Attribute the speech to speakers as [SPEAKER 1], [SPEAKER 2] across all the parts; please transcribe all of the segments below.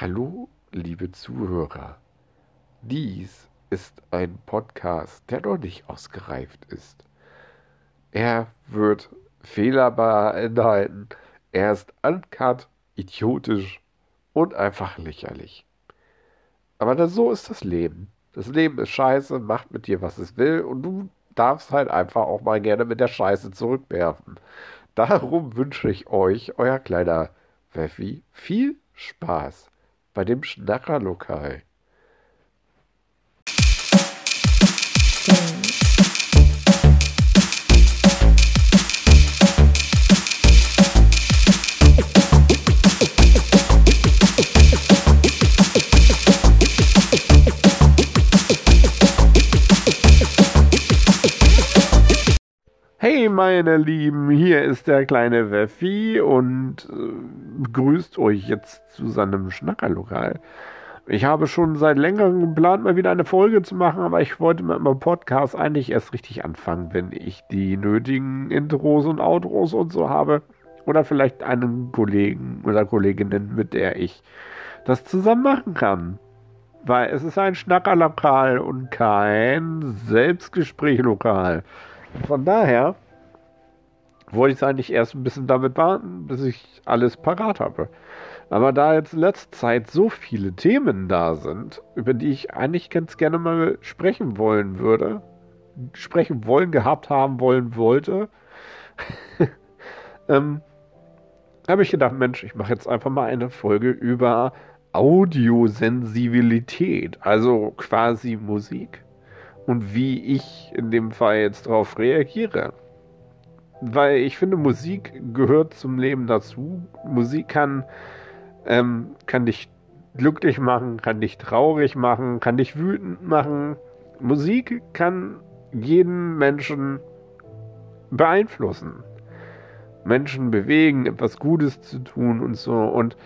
[SPEAKER 1] Hallo, liebe Zuhörer. Dies ist ein Podcast, der noch nicht ausgereift ist. Er wird Fehler beinhalten. Er ist uncut, idiotisch und einfach lächerlich. Aber so ist das Leben. Das Leben ist scheiße, macht mit dir, was es will, und du darfst halt einfach auch mal gerne mit der Scheiße zurückwerfen. Darum wünsche ich euch, euer kleiner Pfeffi, viel Spaß bei dem Schnackerlokal. Meine Lieben, hier ist der kleine Weffi und äh, begrüßt euch jetzt zu seinem Schnackerlokal. Ich habe schon seit längerem geplant, mal wieder eine Folge zu machen, aber ich wollte mit meinem Podcast eigentlich erst richtig anfangen, wenn ich die nötigen Intros und Outros und so habe. Oder vielleicht einen Kollegen oder Kolleginnen, mit der ich das zusammen machen kann. Weil es ist ein Schnackerlokal und kein Selbstgesprächlokal. Von daher wollte ich es eigentlich erst ein bisschen damit warten, bis ich alles parat habe. Aber da jetzt in letzter Zeit so viele Themen da sind, über die ich eigentlich ganz gerne mal sprechen wollen würde, sprechen wollen, gehabt haben wollen wollte, ähm, habe ich gedacht, Mensch, ich mache jetzt einfach mal eine Folge über Audiosensibilität, also quasi Musik und wie ich in dem Fall jetzt darauf reagiere. Weil ich finde, Musik gehört zum Leben dazu. Musik kann, ähm, kann dich glücklich machen, kann dich traurig machen, kann dich wütend machen. Musik kann jeden Menschen beeinflussen. Menschen bewegen, etwas Gutes zu tun und so. Und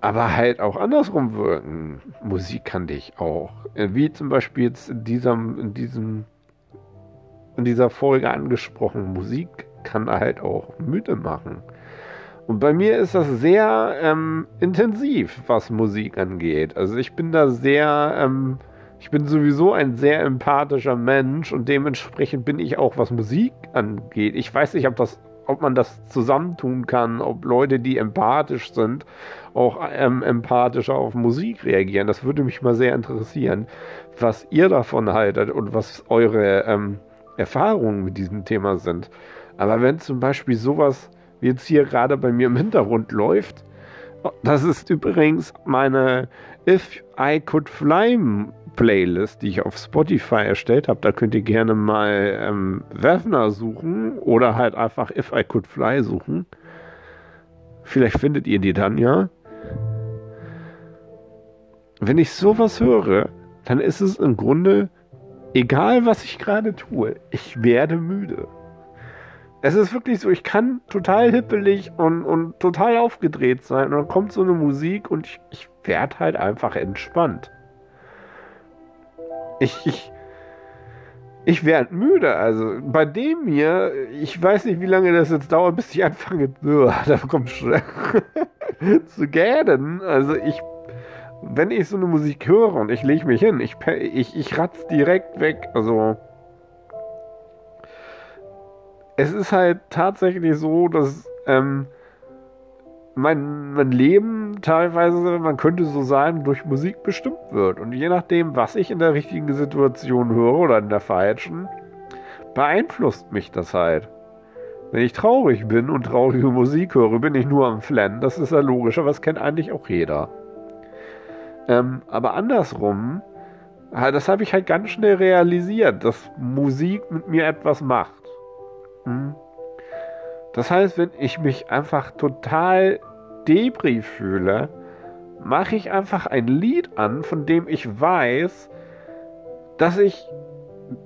[SPEAKER 1] aber halt auch andersrum wirken. Musik kann dich auch. Äh, wie zum Beispiel jetzt in diesem, in diesem, in dieser Folge angesprochen. Musik kann halt auch müde machen. Und bei mir ist das sehr ähm, intensiv, was Musik angeht. Also ich bin da sehr, ähm, ich bin sowieso ein sehr empathischer Mensch und dementsprechend bin ich auch, was Musik angeht. Ich weiß nicht, ob das ob man das zusammentun kann, ob Leute, die empathisch sind, auch ähm, empathischer auf Musik reagieren. Das würde mich mal sehr interessieren, was ihr davon haltet und was eure ähm, Erfahrungen mit diesem Thema sind. Aber wenn zum Beispiel sowas wie jetzt hier gerade bei mir im Hintergrund läuft, das ist übrigens meine If I Could Fly Playlist, die ich auf Spotify erstellt habe. Da könnt ihr gerne mal ähm, Wefner suchen oder halt einfach If I Could Fly suchen. Vielleicht findet ihr die dann ja. Wenn ich sowas höre, dann ist es im Grunde egal, was ich gerade tue. Ich werde müde. Es ist wirklich so, ich kann total hippelig und, und total aufgedreht sein. Und dann kommt so eine Musik und ich, ich werde halt einfach entspannt. Ich, ich, ich werde müde. Also bei dem hier, ich weiß nicht, wie lange das jetzt dauert, bis ich anfange, da kommt schon zu gähnen. Also ich, wenn ich so eine Musik höre und ich lege mich hin, ich, ich, ich ratz direkt weg. Also es ist halt tatsächlich so, dass ähm, mein, mein Leben teilweise, man könnte so sagen, durch Musik bestimmt wird. Und je nachdem, was ich in der richtigen Situation höre oder in der falschen, beeinflusst mich das halt. Wenn ich traurig bin und traurige Musik höre, bin ich nur am Flennen. Das ist ja logisch, aber das kennt eigentlich auch jeder. Ähm, aber andersrum, das habe ich halt ganz schnell realisiert, dass Musik mit mir etwas macht. Hm? Das heißt, wenn ich mich einfach total Debris fühle, mache ich einfach ein Lied an, von dem ich weiß, dass ich,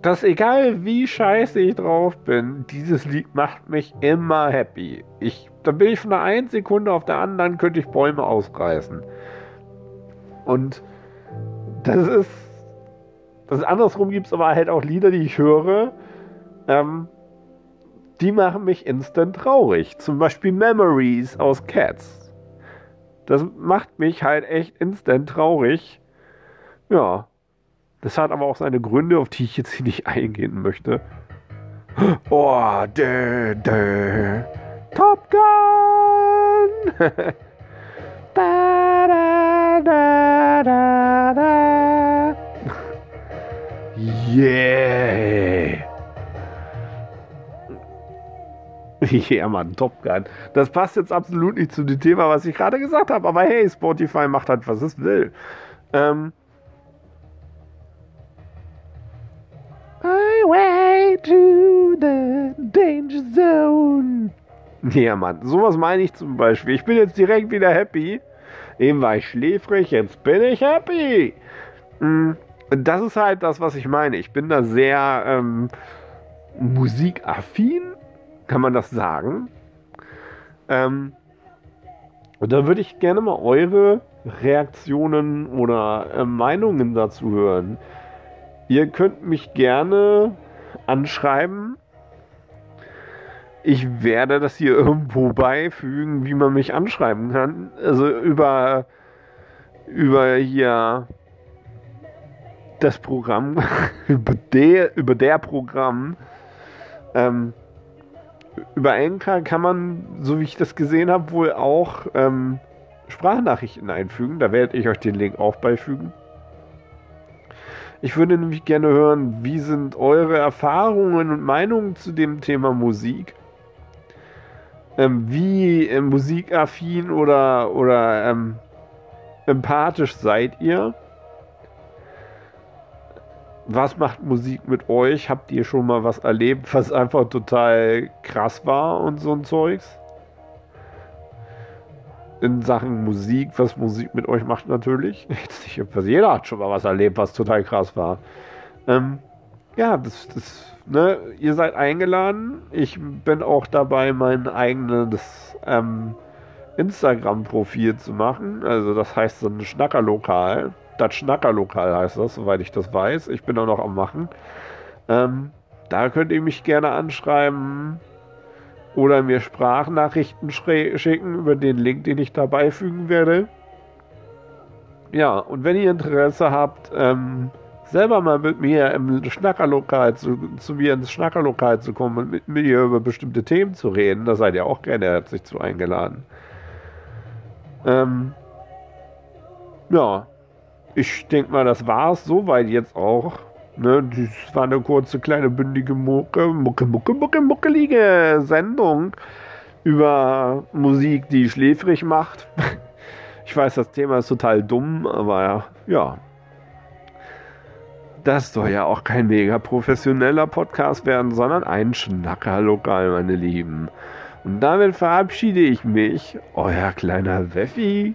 [SPEAKER 1] dass egal wie scheiße ich drauf bin, dieses Lied macht mich immer happy. Ich, da bin ich von der einen Sekunde auf der anderen, könnte ich Bäume ausreißen. Und das ist, das andersrum gibt es aber halt auch Lieder, die ich höre, ähm, die machen mich instant traurig. Zum Beispiel Memories aus Cats. Das macht mich halt echt instant traurig. Ja. Das hat aber auch seine Gründe, auf die ich jetzt hier nicht eingehen möchte. Oh, dö, dö. Top Gun! da, da, da, da, da. Yeah! Ja, Mann, Top Gun. Das passt jetzt absolut nicht zu dem Thema, was ich gerade gesagt habe. Aber hey, Spotify macht halt, was es will. Ähm. Highway to the Danger Zone. Ja, Mann, sowas meine ich zum Beispiel. Ich bin jetzt direkt wieder happy. Eben war ich schläfrig, jetzt bin ich happy. Mm, das ist halt das, was ich meine. Ich bin da sehr ähm, musikaffin kann man das sagen? Ähm, und da würde ich gerne mal eure Reaktionen oder äh, Meinungen dazu hören. Ihr könnt mich gerne anschreiben. Ich werde das hier irgendwo beifügen, wie man mich anschreiben kann. Also über, über hier das Programm, über der, über der Programm. Ähm, über Anchor kann man, so wie ich das gesehen habe, wohl auch ähm, Sprachnachrichten einfügen. Da werde ich euch den Link auch beifügen. Ich würde nämlich gerne hören, wie sind eure Erfahrungen und Meinungen zu dem Thema Musik? Ähm, wie äh, musikaffin oder, oder ähm, empathisch seid ihr? Was macht Musik mit euch? Habt ihr schon mal was erlebt, was einfach total krass war und so ein Zeugs? In Sachen Musik, was Musik mit euch macht natürlich. Jetzt nicht, jeder hat schon mal was erlebt, was total krass war. Ähm, ja, das, das, ne, ihr seid eingeladen. Ich bin auch dabei, mein eigenes ähm, Instagram-Profil zu machen. Also das heißt so ein Schnackerlokal das Schnackerlokal heißt das, soweit ich das weiß. Ich bin auch noch am Machen. Ähm, da könnt ihr mich gerne anschreiben oder mir Sprachnachrichten schicken über den Link, den ich dabei fügen werde. Ja, und wenn ihr Interesse habt, ähm, selber mal mit mir im Schnackerlokal zu, zu mir ins Schnackerlokal zu kommen und mit mir über bestimmte Themen zu reden, da seid ihr auch gerne herzlich zu eingeladen. Ähm, ja, ich denke mal, das war es soweit jetzt auch. Ne, das war eine kurze, kleine, bündige Mucke, Mucke, Mucke, Mucke, muckelige Sendung über Musik, die schläfrig macht. Ich weiß, das Thema ist total dumm, aber ja. Das soll ja auch kein mega professioneller Podcast werden, sondern ein Schnackerlokal, meine Lieben. Und damit verabschiede ich mich, euer kleiner Weffi.